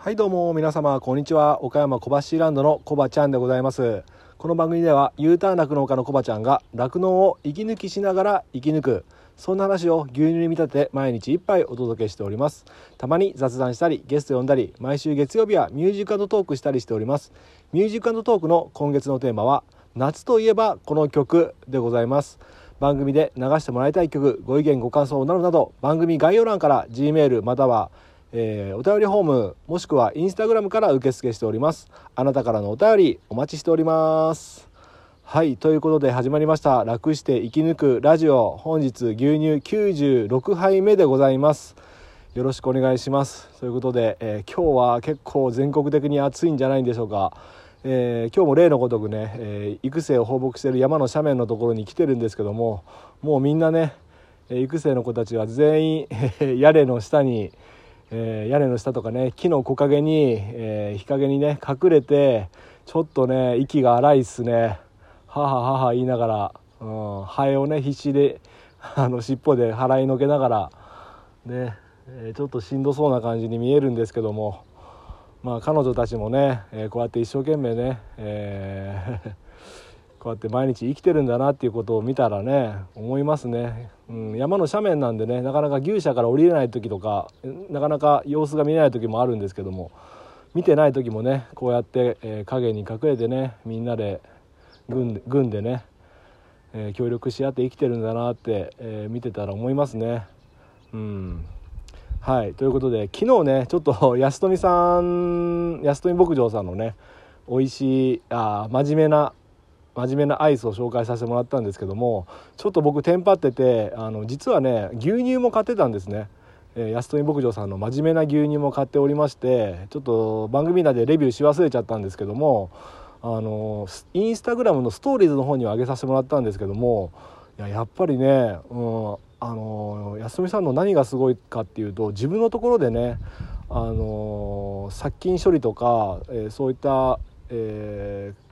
はいどうも皆様こんにちは。岡山小橋ランドのコバちゃんでございます。この番組では U ターン酪農家のコバちゃんが酪農を息抜きしながら生き抜く。そんな話を牛乳に見立て毎日一杯お届けしております。たまに雑談したりゲスト呼んだり毎週月曜日はミュージックトークしたりしております。ミュージックトークの今月のテーマは夏といえばこの曲でございます。番組で流してもらいたい曲ご意見ご感想などなど番組概要欄から G メールまたはえー、お便りホームもしくはインスタグラムから受付しております。あなたからのお便りお待ちしております。はいということで始まりました。楽して生き抜くラジオ。本日牛乳96杯目でございます。よろしくお願いします。ということで、えー、今日は結構全国的に暑いんじゃないんでしょうか。えー、今日も例のごとくね、えー、育成を放牧している山の斜面のところに来てるんですけどももうみんなね育成の子たちは全員屋根の下に、えー、屋根の下とかね木の木陰に、え日陰にね隠れてちょっとね息が荒いっすね。はははは言いながら、うん、ハエをね必死であの尻尾で払いのけながらね、えちょっとしんどそうな感じに見えるんですけども。まあ、彼女たちもね、え、こうやって一生懸命ね、えーこうやって毎日生きてるんだなっていうことを見たらね思いますね、うん、山の斜面なんでねなかなか牛舎から降りれない時とかなかなか様子が見えない時もあるんですけども見てない時もねこうやって、えー、影に隠れてねみんなで軍で軍でね、えー、協力し合って生きてるんだなって、えー、見てたら思いますね。うんはいということで昨日ねちょっと 安富さん安富牧場さんのね美味しいあ真面目な真面目なアイスを紹介させてもらったんですけどもちょっと僕テンパっててあの実はね牛乳も買ってたんですね、え、安富牧場さんの真面目な牛乳も買っておりましてちょっと番組内でレビューし忘れちゃったんですけどもあのインスタグラムのストーリーズの方には上げさせてもらったんですけどもいややっぱりね、うん、あの安富さんの何がすごいかっていうと自分のところでねあの殺菌処理とか、え、そういった、えー、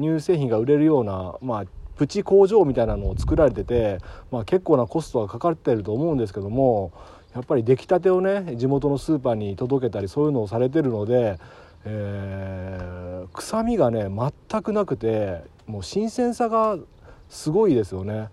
乳製品が売れるような、まあ、プチ工場みたいなのを作られてて、まあ、結構なコストがかかってると思うんですけどもやっぱり出来たてをね地元のスーパーに届けたりそういうのをされてるので、えー、臭みがね全くなくてもう新鮮さがすごいですよね。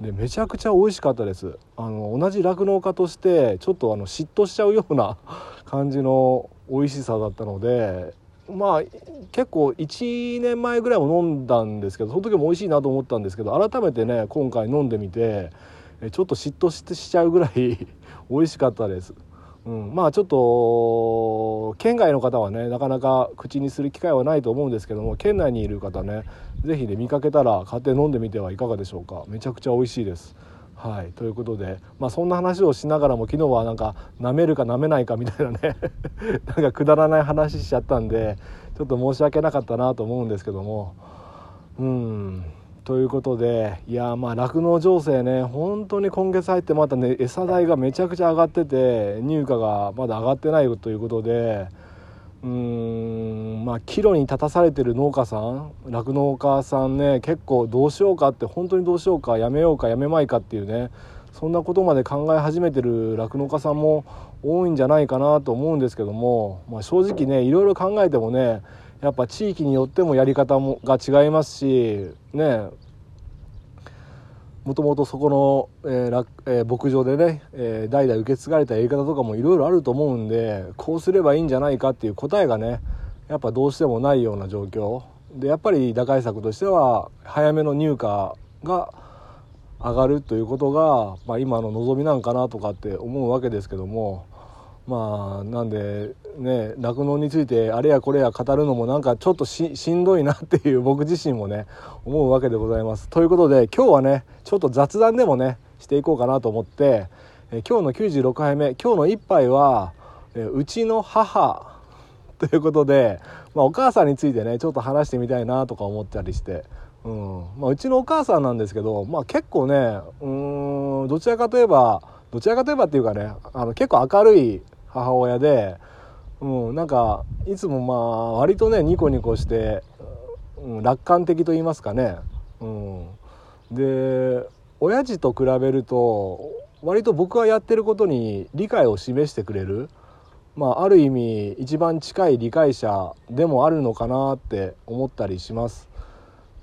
でめちゃくちゃ美味しかったですあの同じ酪農家としてちょっとあの嫉妬しちゃうような感じの美味しさだったのでまあ結構1年前ぐらいも飲んだんですけどその時も美味しいなと思ったんですけど改めてね今回飲んでみてちょっと嫉妬してしちゃうぐらい 美味しかったです。うん、まあちょっと県外の方はねなかなか口にする機会はないと思うんですけども県内にいる方ね是非ね見かけたら買って飲んでみてはいかがでしょうかめちゃくちゃ美味しいです。はいということで、まあ、そんな話をしながらも昨日はなんか舐めるか舐めないかみたいなね なんかくだらない話しちゃったんでちょっと申し訳なかったなと思うんですけども。うんということでいやまあ酪農情勢ね本当に今月入ってまたね餌代がめちゃくちゃ上がってて入荷がまだ上がってないということでうんまあ岐路に立たされてる農家さん酪農家さんね結構どうしようかって本当にどうしようかやめようかやめまいかっていうねそんなことまで考え始めてる酪農家さんも多いんじゃないかなと思うんですけども、まあ、正直ねいろいろ考えてもねやっぱ地域によってもやり方もが違いますしねもともとそこの、えーえー、牧場でね、えー、代々受け継がれたやり方とかもいろいろあると思うんでこうすればいいんじゃないかっていう答えがねやっぱどうしてもないような状況。でやっぱり打開策としては早めの入荷が上がるということが、まあ、今の望みなんかなとかって思うわけですけどもまあなんでね酪農についてあれやこれや語るのもなんかちょっとしんどいなっていう僕自身もね思うわけでございます。ということで今日はねちょっと雑談でもねしていこうかなと思ってえ今日の96回目今日の一杯はえうちの母 ということで、まあ、お母さんについてねちょっと話してみたいなとか思ったりして。うんまあ、うちのお母さんなんですけど、まあ、結構ねうんどちらかといえばどちらかといえばっていうかねあの結構明るい母親で、うん、なんかいつもまあ割とねニコニコして、うん、楽観的と言いますかね、うん、で親父と比べると割と僕がやってることに理解を示してくれる、まあ、ある意味一番近い理解者でもあるのかなって思ったりします。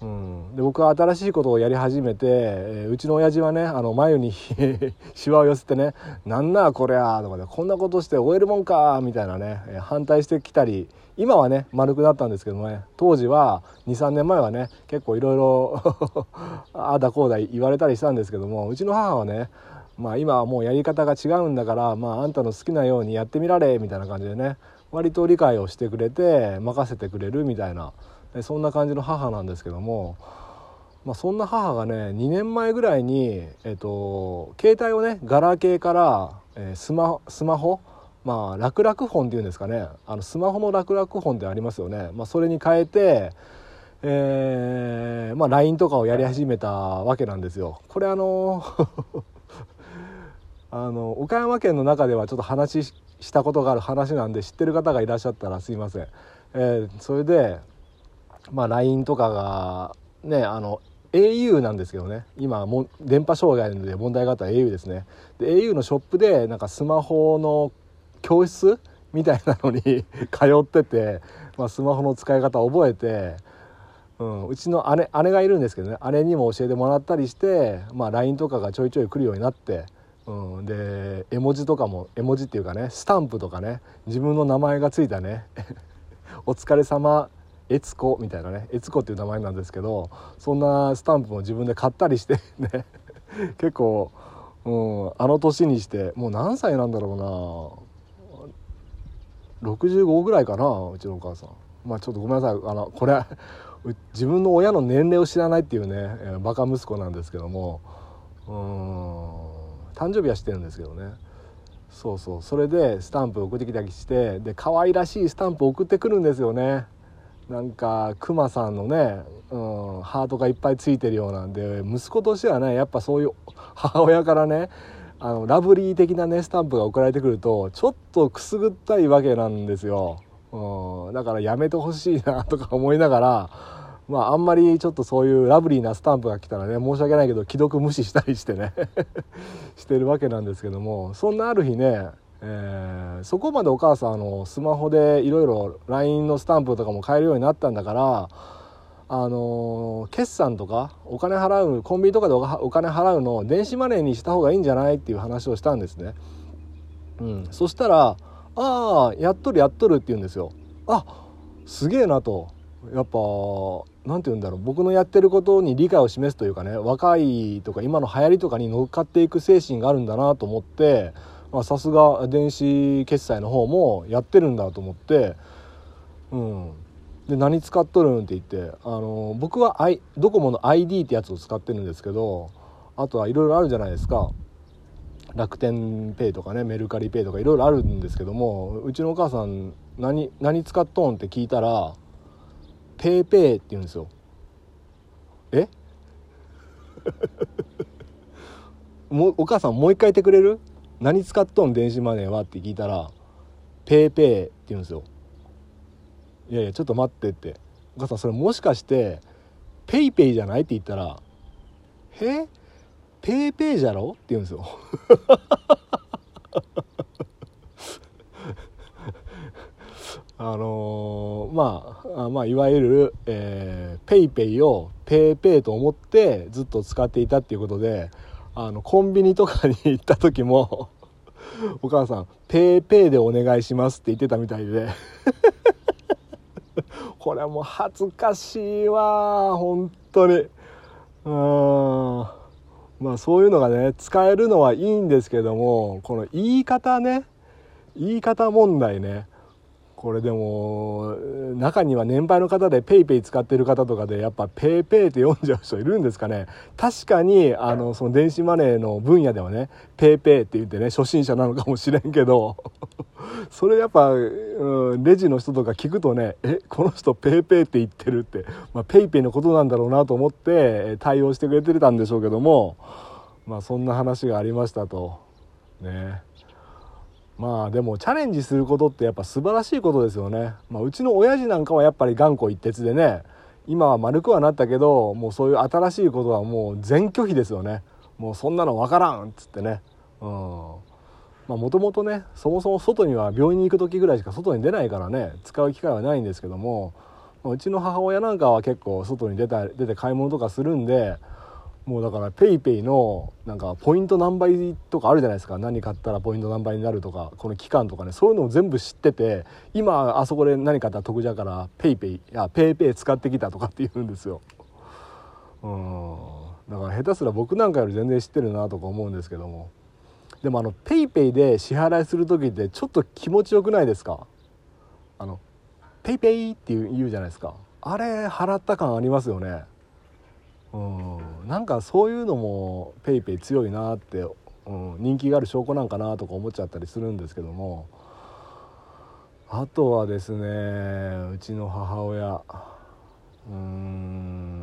うん、で僕は新しいことをやり始めて、えー、うちの親父はねあの眉に しわを寄せてね「なんなこりゃ」とかで「こんなことして終えるもんか」みたいなね、えー、反対してきたり今はね丸くなったんですけどもね当時は23年前はね結構いろいろ ああだこうだ言われたりしたんですけどもうちの母はねまあ今はもうやり方が違うんだからまああんたの好きなようにやってみられみたいな感じでね割と理解をしてくれて任せてくれるみたいなそんな感じの母なんですけども、まあ、そんな母がね2年前ぐらいに、えっと、携帯をねガラケーから、えー、スマスマホまあ楽々本っていうんですかねあのスマホの楽々本ってありますよね、まあ、それに変えて、えーまあ、LINE とかをやり始めたわけなんですよ。これあの あの岡山県の中ではちょっと話したことがある話なんで知ってる方がいらっしゃったらすいません。えー、それでまあ LINE とかがねあの au なんですけどね。今も電波障害で問題があった au ですね。で au のショップでなんかスマホの教室みたいなのに 通ってて、まあ、スマホの使い方を覚えて、うん、うちの姉姉がいるんですけどね。姉にも教えてもらったりして、まあ、LINE とかがちょいちょい来るようになって、うん、で絵文字とかも絵文字っていうかねスタンプとかね自分の名前がついたね「お疲れ様悦子みたいなね悦子っていう名前なんですけどそんなスタンプも自分で買ったりしてね 結構、うん、あの年にしてもう何歳なんだろうな。65ぐらいかなうちのお母さん。まあちょっとごめんなさい。あのこれ自分の親の年齢を知らないっていうね、バカ息子なんですけどもうん誕生日は知ってるんですけどね。そうそう。それでスタンプ送ってきたりしてで可愛らしいスタンプ送ってくるんですよね。なんかクマさんのね、うん、ハートがいっぱいついてるようなんで息子としてはねやっぱそういう 母親からねあのラブリー的なねスタンプが送られてくるとちょっとくすぐったいわけなんですよ、うん、だからやめてほしいなとか思いながらまああんまりちょっとそういうラブリーなスタンプが来たらね申し訳ないけど既読無視したりしてね してるわけなんですけどもそんなある日ねえー、そこまでお母さんあのスマホでいろいろ LINE のスタンプとかも買えるようになったんだからあの決算とかお金払うコンビニとかでお金払うのを電子マネーにした方がいいんじゃないっていう話をしたんですね。うん、そしたら「ああやっとるやっとる」って言うんですよ。あすげえなとやっぱ何て言うんだろう僕のやってることに理解を示すというかね若いとか今の流行りとかに乗っかっていく精神があるんだなと思ってさすが電子決済の方もやってるんだと思って、うん、で何使っとるんって言ってあの僕は、I、ドコモの iD ってやつを使ってるんですけどあとはいろいろあるじゃないですか。楽天ペイとかねメルカリペイとかいろいろあるんですけどもうちのお母さん何何使っとんって聞いたら「ペイペイ」って言うんですよ。え？もうお母さんもう一回言ってくれる？何使っとん？電子マネーは？って聞いたら「ペイペイ」って言うんですよいやいやちょっと待ってってお母さんそれもしかして「ペイペイじゃない?」って言ったら「えペイペイじゃろ?」って言うんですよ。あのー、まあまあいわゆる、えー、ペイペイをペイペイと思ってずっと使っていたっていうことであのコンビニとかに行った時も お母さん「ペイペイでお願いします」って言ってたみたいで。これはもう恥ずかしいわ本当に。うんまあそういうのがね使えるのはいいんですけどもこの言い方ね。言い方問題ね。これでも中には年配の方で PayPay 使ってる方とかでやっぱ PayPay って読んじゃう人いるんですかね確かにあのその電子マネーの分野ではね PayPay って言ってね初心者なのかもしれんけど それやっぱ、うん、レジの人とか聞くとねえこの人 PayPay って言ってるって、まあ、PayPay のことなんだろうなと思って対応してくれてたんでしょうけどもまあそんな話がありましたとね。まあでもチャレンジすることってやっぱ素晴らしいことですよね、まあ、うちの親父なんかはやっぱり頑固一徹でね今は丸くはなったけどもうそういう新しいことはもう全拒否ですよね。もうそんなの分からんっつってね。うん。まあもともとねそもそも外には病院に行く時ぐらいしか外に出ないからね使う機会はないんですけどもまうちの母親なんかは結構外に出た出て買い物とかするんでもうだから PayPay のなんかポイント何倍とかあるじゃないですか。何買ったらポイント何倍になるとか。この期間とかね。そういうのを全部知ってて今あそこで何買ったら得じゃから PayPay いや PayPay 使ってきたとかって言うんですよ。うん。だから下手すら僕なんかより全然知ってるなとか思うんですけども。でもあの PayPay で支払いする時ってちょっと気持ちよくないですか。あの PayPay って言うじゃないですか。あれ払った感ありますよね。うん。なんかそういうのも PayPay 強いなって、うん、人気がある証拠なんかなとか思っちゃったりするんですけども。あとはですねうちの母親。うん。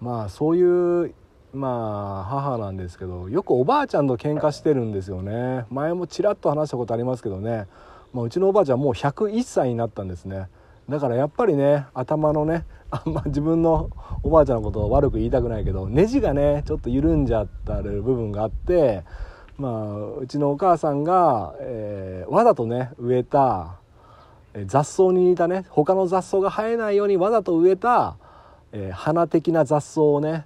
まあそういうまあ母なんですけどよくおばあちゃんと喧嘩してるんですよね。前もちらっと話したことありますけどね、まあ、うちのおばあちゃんもう101歳になったんですね。だからやっぱりね頭のねあんま自分のおばあちゃんのことを悪く言いたくないけどネジがねちょっと緩んじゃったる部分があってまあうちのお母さんが、えー、わざとね植えた雑草に似たね他の雑草が生えないようにわざと植えた、えー、花的な雑草をね、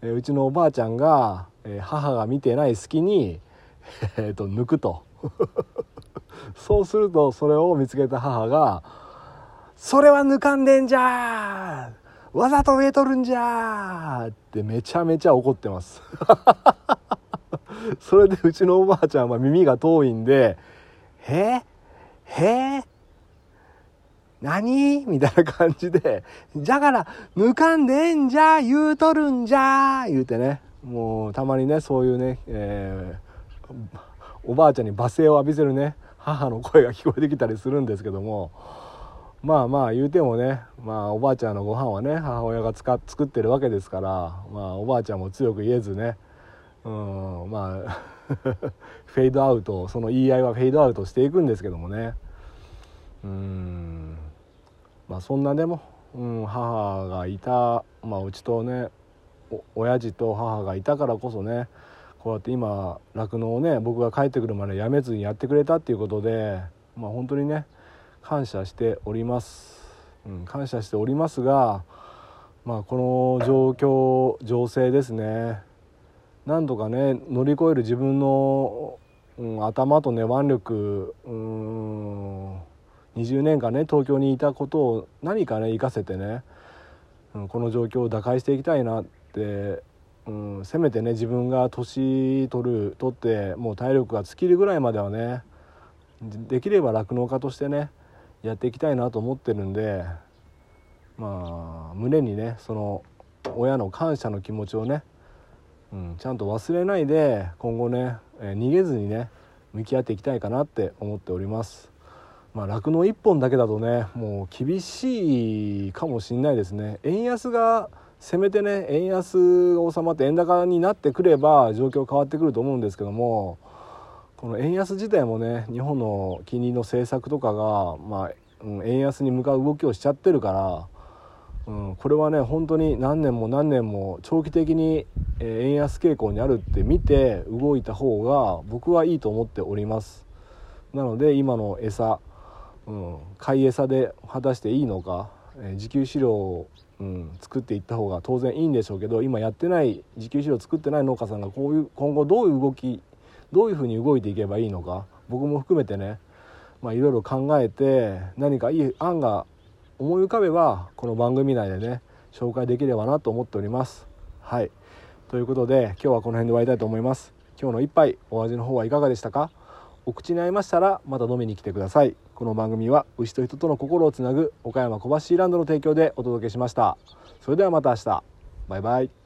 えー、うちのおばあちゃんが、えー、母が見てない隙に、えー、と抜くと。そうするとそれを見つけた母がそれは抜かんでんじゃー。わざと植えとるんじゃーってめちゃめちゃ怒ってます。それでうちのおばあちゃんは耳が遠いんで「へえへ何?」みたいな感じで「じゃから抜かんでんじゃ言うとるんじゃ」言うてね。もうたまにねそういうね、えー、おばあちゃんに罵声を浴びせるね母の声が聞こえてきたりするんですけども。まあまあ言うてもね、まあ、おばあちゃんのご飯はね母親が使作ってるわけですから、まあ、おばあちゃんも強く言えずね、うん、まあ フェードアウトその言い合いはフェードアウトしていくんですけどもね。うんまあそんなでも、うん、母がいた、まあ、うちとねお親父と母がいたからこそねこうやって今酪農をね僕が帰ってくるまでやめずにやってくれたっていうことでまあ本当にね感謝しております、うん、感謝しておりますがまあこの状況情勢ですね。なんとかね乗り越える自分の、うん、頭とね腕力うん20年間ね東京にいたことを何かね生かせてね、うん、この状況を打開していきたいなって、うん、せめてね自分が年取る取ってもう体力が尽きるぐらいまではねできれば酪農家としてねやっていきたいなと思ってるんでまあ胸にねその親の感謝の気持ちをね、うん、ちゃんと忘れないで今後ね、えー、逃げずにね向き合っていきたいかなって思っております。まあ、酪農一本だけだとねもう厳しいかもしんないですね円安がせめてね円安が収まって円高になってくれば状況変わってくると思うんですけどもこの円安自体もね日本の金利の政策とかが、まあうん、円安に向かう動きをしちゃってるから、うん、これはね本当に何年も何年も長期的に円安傾向にあるって見て動いた方が僕はいいと思っております。なので今の餌、うん、買い餌で果たしていいのか、え自給飼料を、うん、作っていった方が当然いいんでしょうけど今やってない自給飼料作ってない農家さんがこういう今後どういう動きどういうふうに動いていけばいいのか僕も含めてねまあいろいろ考えて何かいい案が思い浮かべばこの番組内でね紹介できればなと思っております。はい。ということで今日はこの辺で終わりたいと思います。今日の一杯お味の方はいかがでしたか？お口に合いましたらまた飲みに来てください。この番組は牛と人との心をつなぐ岡山小橋ランドの提供でお届けしました。それではまた明日。バイバイ。